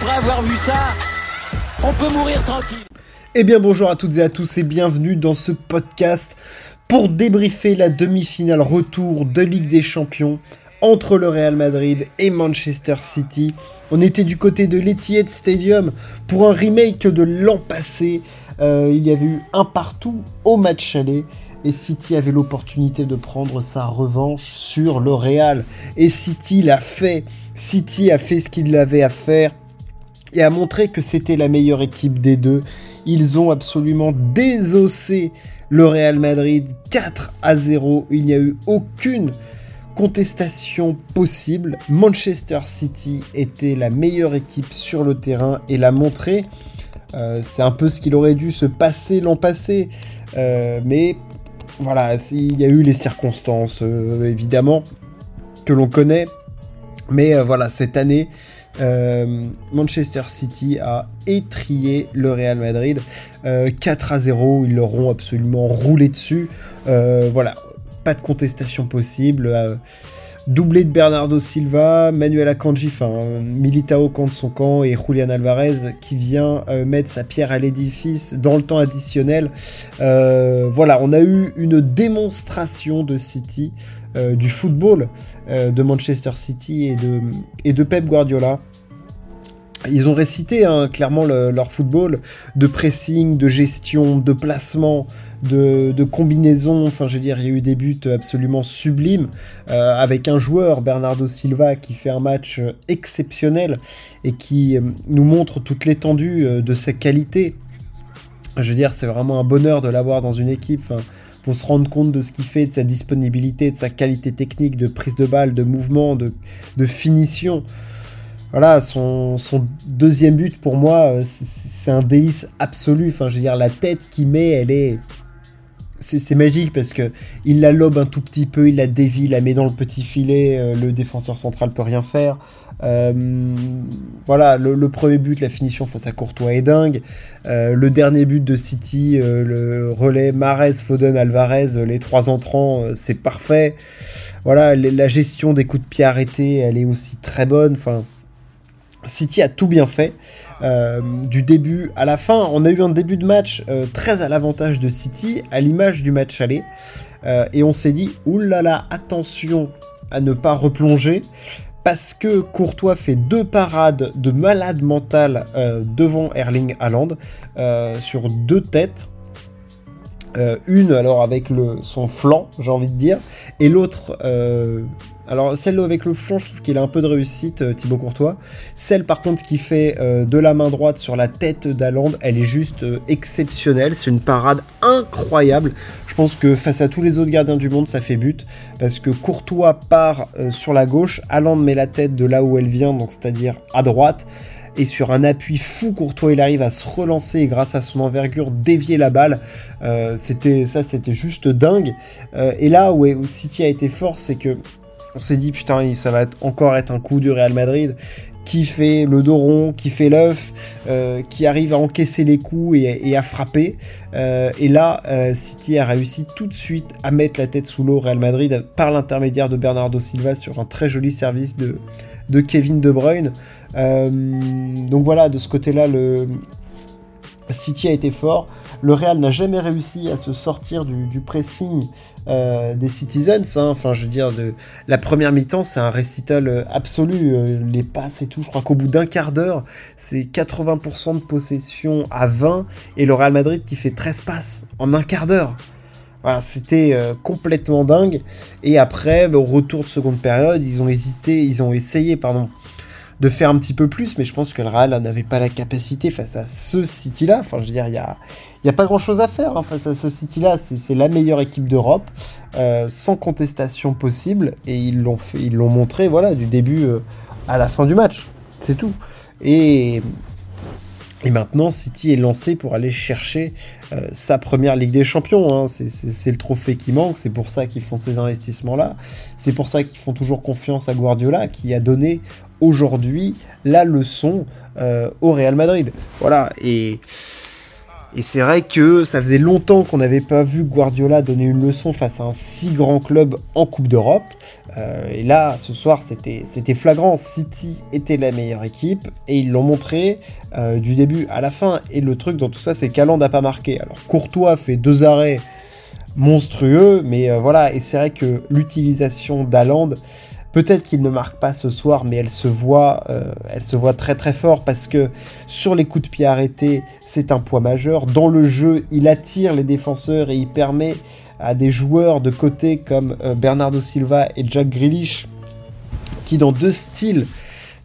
après avoir vu ça, on peut mourir tranquille. Eh bien bonjour à toutes et à tous et bienvenue dans ce podcast pour débriefer la demi-finale retour de Ligue des Champions entre le Real Madrid et Manchester City. On était du côté de l'Etihad Stadium pour un remake de l'an passé. Euh, il y avait eu un partout au match aller et City avait l'opportunité de prendre sa revanche sur le Real. Et City l'a fait. City a fait ce qu'il avait à faire et a montré que c'était la meilleure équipe des deux. Ils ont absolument désossé le Real Madrid 4 à 0. Il n'y a eu aucune contestation possible. Manchester City était la meilleure équipe sur le terrain et l'a montré. Euh, c'est un peu ce qu'il aurait dû se passer l'an passé. Euh, mais voilà, il y a eu les circonstances, euh, évidemment, que l'on connaît. Mais voilà, cette année, Manchester City a étrié le Real Madrid. 4 à 0, ils leur ont absolument roulé dessus. voilà, pas de contestation possible. Euh, doublé de Bernardo Silva, Manuel Akanji, enfin Militao contre son camp et Julian Alvarez qui vient euh, mettre sa pierre à l'édifice dans le temps additionnel. Euh, voilà, on a eu une démonstration de City, du football de Manchester City et de Pep Guardiola. Ils ont récité hein, clairement leur football de pressing, de gestion, de placement, de, combinaison. Enfin, je veux dire, il y a eu des buts absolument sublimes euh, avec un joueur, Bernardo Silva, qui fait un match euh, exceptionnel et qui euh, nous montre toute l'étendue de sa qualité. Je veux dire, c'est vraiment un bonheur de l'avoir dans une équipe. Enfin, faut se rendre compte de ce qu'il fait, de sa disponibilité, de sa qualité technique, de prise de balle, de mouvement, de, de finition voilà, son, deuxième but pour moi, euh, c'est un délice absolu. Enfin, je veux dire, la tête qu'il met, elle est. C'est magique parce que il la lobe un tout petit peu, il la dévie, il la met dans le petit filet, euh, le défenseur central peut rien faire. Euh, voilà, le, premier but, la finition face à Courtois est dingue. le dernier but de City, le relais Mares, Foden, Alvarez, les trois entrants, c'est parfait. Voilà, la gestion des coups de pied arrêtés, elle est aussi très bonne. Enfin, City a tout bien fait. Euh, du début à la fin, on a eu un début de match euh, très à l'avantage de City, à l'image du match aller. Euh, et on s'est dit, oulala, attention à ne pas replonger. Parce que Courtois fait deux parades de malade mental devant Erling Haaland sur deux têtes. une alors avec le, son flanc, j'ai envie de dire, et l'autre alors celle avec le flanc, je trouve qu'il a un peu de réussite, euh, Thibaut Courtois. Celle par contre qui fait euh, de la main droite sur la tête d'Aland, elle est juste euh, exceptionnelle. C'est une parade incroyable. Je pense que face à tous les autres gardiens du monde, ça fait but. Parce que Courtois part sur la gauche, Aland met la tête de là où elle vient, c'est-à-dire à droite. Et sur un appui fou, Courtois il arrive à se relancer et grâce à son envergure dévier la balle. c'était ça, c'était juste dingue. et là où City a été fort, c'est que on s'est dit putain ça va encore être un coup du Real Madrid qui fait le dos rond, qui fait l'œuf, euh, qui arrive à encaisser les coups et, à frapper. Euh, et là, euh, City a réussi tout de suite à mettre la tête sous l'eau au Real Madrid par l'intermédiaire de Bernardo Silva sur un très joli service de Kevin De Bruyne. donc voilà, de ce côté-là, le, City a été fort. Le Real n'a jamais réussi à se sortir du, pressing euh, des Citizens. Hein. Enfin, je veux dire, la première mi-temps, c'est un récital euh, absolu. Euh, les passes et tout, je crois qu'au bout d'un quart d'heure, c'est 80% de possession à 20 et le Real Madrid qui fait 13 passes en un quart d'heure. Voilà, c'était complètement dingue. Et après, au retour de seconde période, ils ont hésité, ils ont essayé, pardon, de faire un petit peu plus, mais je pense que le Real n'avait pas la capacité face à ce City-là. Enfin, je veux dire, il y a, a pas grand-chose à faire hein, face à ce City-là. C'est la meilleure équipe d'Europe, euh, sans contestation possible, et ils l'ont fait, ils l'ont montré, voilà, du début euh, à la fin du match. C'est tout. Et et maintenant, City est lancé pour aller chercher euh, sa première Ligue des Champions. Hein. C'est le trophée qui manque, c'est pour ça qu'ils font ces investissements-là. C'est pour ça qu'ils font toujours confiance à Guardiola, qui a donné aujourd'hui la leçon euh, au Real Madrid. Voilà, et Et c'est vrai que ça faisait longtemps qu'on n'avait pas vu Guardiola donner une leçon face à un si grand club en Coupe d'Europe. Euh, et là, ce soir, c'était flagrant. City était la meilleure équipe et ils l'ont montré euh, du début à la fin. Et le truc dans tout ça, c'est qu'Aland n'a pas marqué. Alors Courtois fait deux arrêts monstrueux, mais voilà. Et c'est vrai que l'utilisation d'Aland, Peut-être qu'il ne marque pas ce soir, mais elle se voit, elle se voit très très fort parce que sur les coups de pied arrêtés, c'est un poids majeur. Dans le jeu, il attire les défenseurs et il permet à des joueurs de côté comme euh, Bernardo Silva et Jack Grealish, qui dans deux styles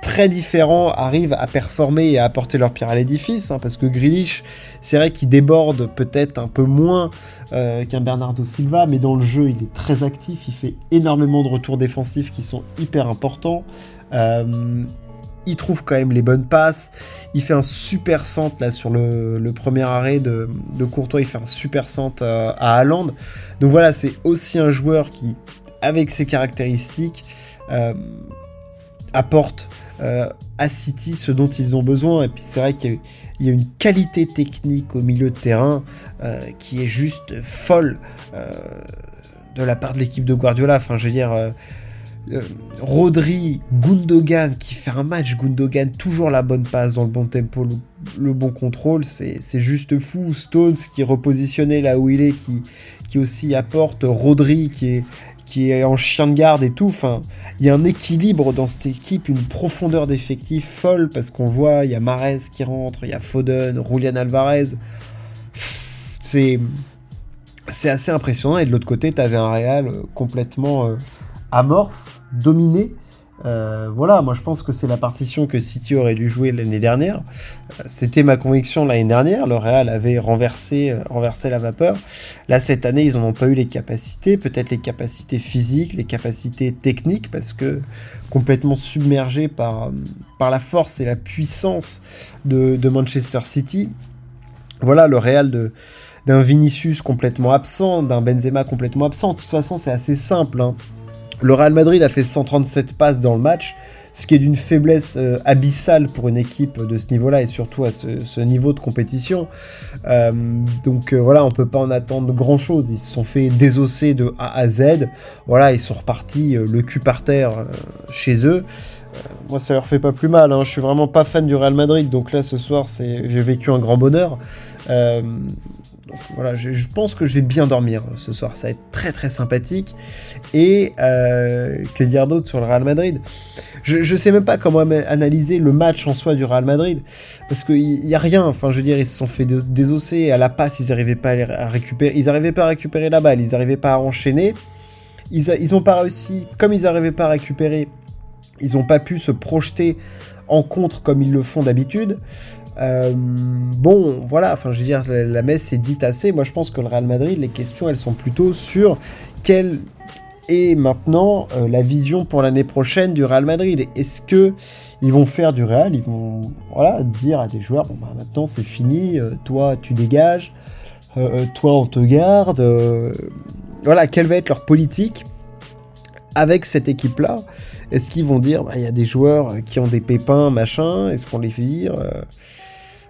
très différents arrivent à performer et à apporter leur pierre à l'édifice, hein, parce que Grealish, c'est vrai qu'il déborde peut-être un peu moins euh, qu'un Bernardo Silva, mais dans le jeu, il est très actif, il fait énormément de retours défensifs qui sont hyper importants. Euh, il trouve quand même les bonnes passes. Il fait un super centre là sur le, premier arrêt de, Courtois. Il fait un super centre à, à Haaland. Donc voilà, c'est aussi un joueur qui, avec ses caractéristiques, euh, apporte euh, à City ce dont ils ont besoin. Et puis c'est vrai qu'il y, a une qualité technique au milieu de terrain euh, qui est juste folle de la part de l'équipe de Guardiola. Enfin, je veux dire euh, Rodri, Gundogan, qui fait un match, Gundogan, toujours la bonne passe dans le bon tempo, le, bon contrôle, c'est juste fou. Stones qui est repositionné là où il est, qui, qui aussi apporte, Rodri qui est, qui est en chien de garde et tout. Il y a un équilibre dans cette équipe, une profondeur d'effectif folle parce qu'on voit, il y a Mares qui rentre, il y a Foden, Julian Alvarez. C'est c'est assez impressionnant. Et de l'autre côté, tu avais un Real complètement euh, amorphe dominé. Euh, voilà, moi je pense que c'est la partition que City aurait dû jouer l'année dernière. Euh, c'était ma conviction l'année dernière. Le Real avait renversé, euh, renversé la vapeur. Là, cette année, ils n'ont pas eu les capacités, peut-être les capacités physiques, les capacités techniques, parce que complètement submergés par, par la force et la puissance de, Manchester City. Voilà, le Real d'un Vinicius complètement absent, d'un Benzema complètement absent. De toute façon, c'est assez simple. Hein. Le Real Madrid a fait 137 passes dans le match, ce qui est d'une faiblesse euh, abyssale pour une équipe de ce niveau-là et surtout à ce, niveau de compétition. Euh, donc euh, voilà, on peut pas en attendre grand-chose. Ils se sont fait désosser de A à Z. Voilà, ils sont repartis le cul par terre chez eux. moi, ça leur fait pas plus mal. Hein. Je suis vraiment pas fan du Real Madrid, donc là ce soir, j'ai vécu un grand bonheur voilà, je, pense que je vais bien dormir ce soir. Ça va être très très sympathique. Et euh, que dire d'autre sur le Real Madrid? Je, ne sais même pas comment analyser le match en soi du Real Madrid. Parce qu'il n'y a rien. Enfin, je veux dire, ils se sont fait désosser. À la passe, ils n'arrivaient pas à, récupérer. Ils n'arrivaient pas à récupérer la balle. Ils n'arrivaient pas à enchaîner. Ils, ils ont pas réussi. Comme ils n'arrivaient pas à récupérer, ils n'ont pas pu se projeter en contre comme ils le font d'habitude. Euh, bon, voilà, enfin, je veux dire, la, messe est dite assez. Moi, je pense que le Real Madrid, les questions, elles sont plutôt sur quelle est maintenant euh, la vision pour l'année prochaine du Real Madrid. Est-ce que ils vont faire du Real? Ils vont, dire à des joueurs, bon, bah, maintenant, c'est fini, euh, toi, tu dégages, toi, on te garde. voilà, quelle va être leur politique avec cette équipe-là? Est-ce qu'ils vont dire, bah, il y a des joueurs qui ont des pépins, machin, est-ce qu'on les fait dire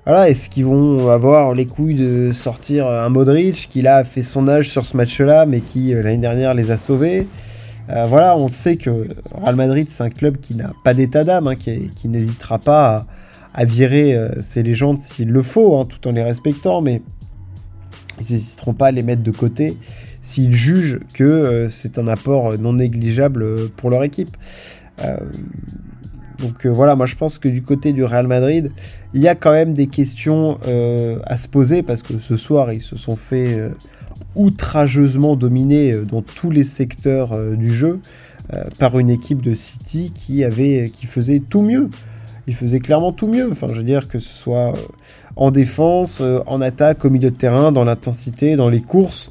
voilà, est-ce qu'ils vont avoir les couilles de sortir un Modric qui là a fait son âge sur ce match-là, mais qui euh, l'année dernière les a sauvés? Euh, Voilà, on sait que Real Madrid c'est un club qui n'a pas d'état d'âme, hein, qui, n'hésitera pas à, virer euh, ses légendes s'il le faut, hein, tout en les respectant, mais ils n'hésiteront pas à les mettre de côté s'ils jugent que c'est un apport non négligeable pour leur équipe. Donc euh, voilà, moi je pense que du côté du Real Madrid, il y a quand même des questions euh, à se poser parce que ce soir ils se sont fait euh, outrageusement dominer dans tous les secteurs du jeu par une équipe de City qui avait, qui faisait tout mieux. Il faisait clairement tout mieux. Enfin, je veux dire que ce soit en défense, en attaque, au milieu de terrain, dans l'intensité, dans les courses.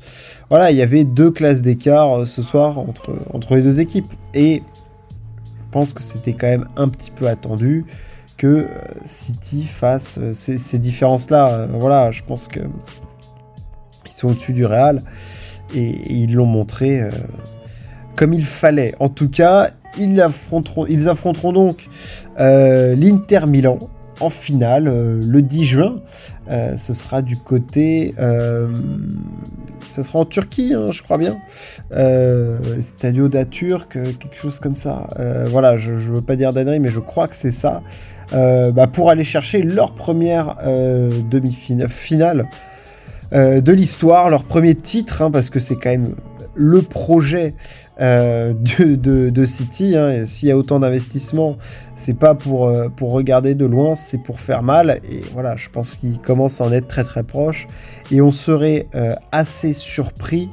Voilà, il y avait deux classes d'écart ce soir entre, entre les deux équipes. Et pense que c'était quand même un petit peu attendu que euh, City fasse euh, ces, différences-là. Euh, voilà, je pense que ils sont au-dessus du Real et, ils l'ont montré comme il fallait. En tout cas, ils affronteront, ils affronteront donc l'Inter Milan en finale le 10 juin. ce sera du côté... ça sera en Turquie, hein, je crois bien. Stadio d'Aturk, quelque chose comme ça. voilà, je ne veux pas dire d'annerie, mais je crois que c'est ça. Bah, pour aller chercher leur première demi-finale de l'histoire, leur premier titre, hein, parce que c'est quand même le projet euh, de, City. Hein, s'il y a autant d'investissements, c'est pas pour, euh, pour regarder de loin, c'est pour faire mal. Et voilà, je pense qu'il commence à en être très très proche. Et on serait euh, assez surpris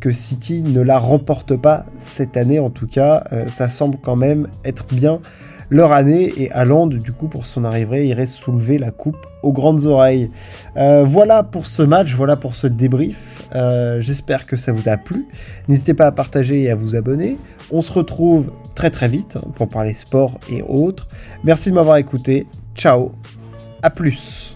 que City ne la remporte pas cette année. En tout cas, ça semble quand même être bien leur année et Haaland, du coup, pour son arrivée, irait soulever la coupe aux grandes oreilles. Voilà pour ce match, voilà pour ce débrief. Euh, j'espère que ça vous a plu. N'hésitez pas à partager et à vous abonner. On se retrouve très très vite hein, pour parler sport et autres. Merci de m'avoir écouté. Ciao, à plus.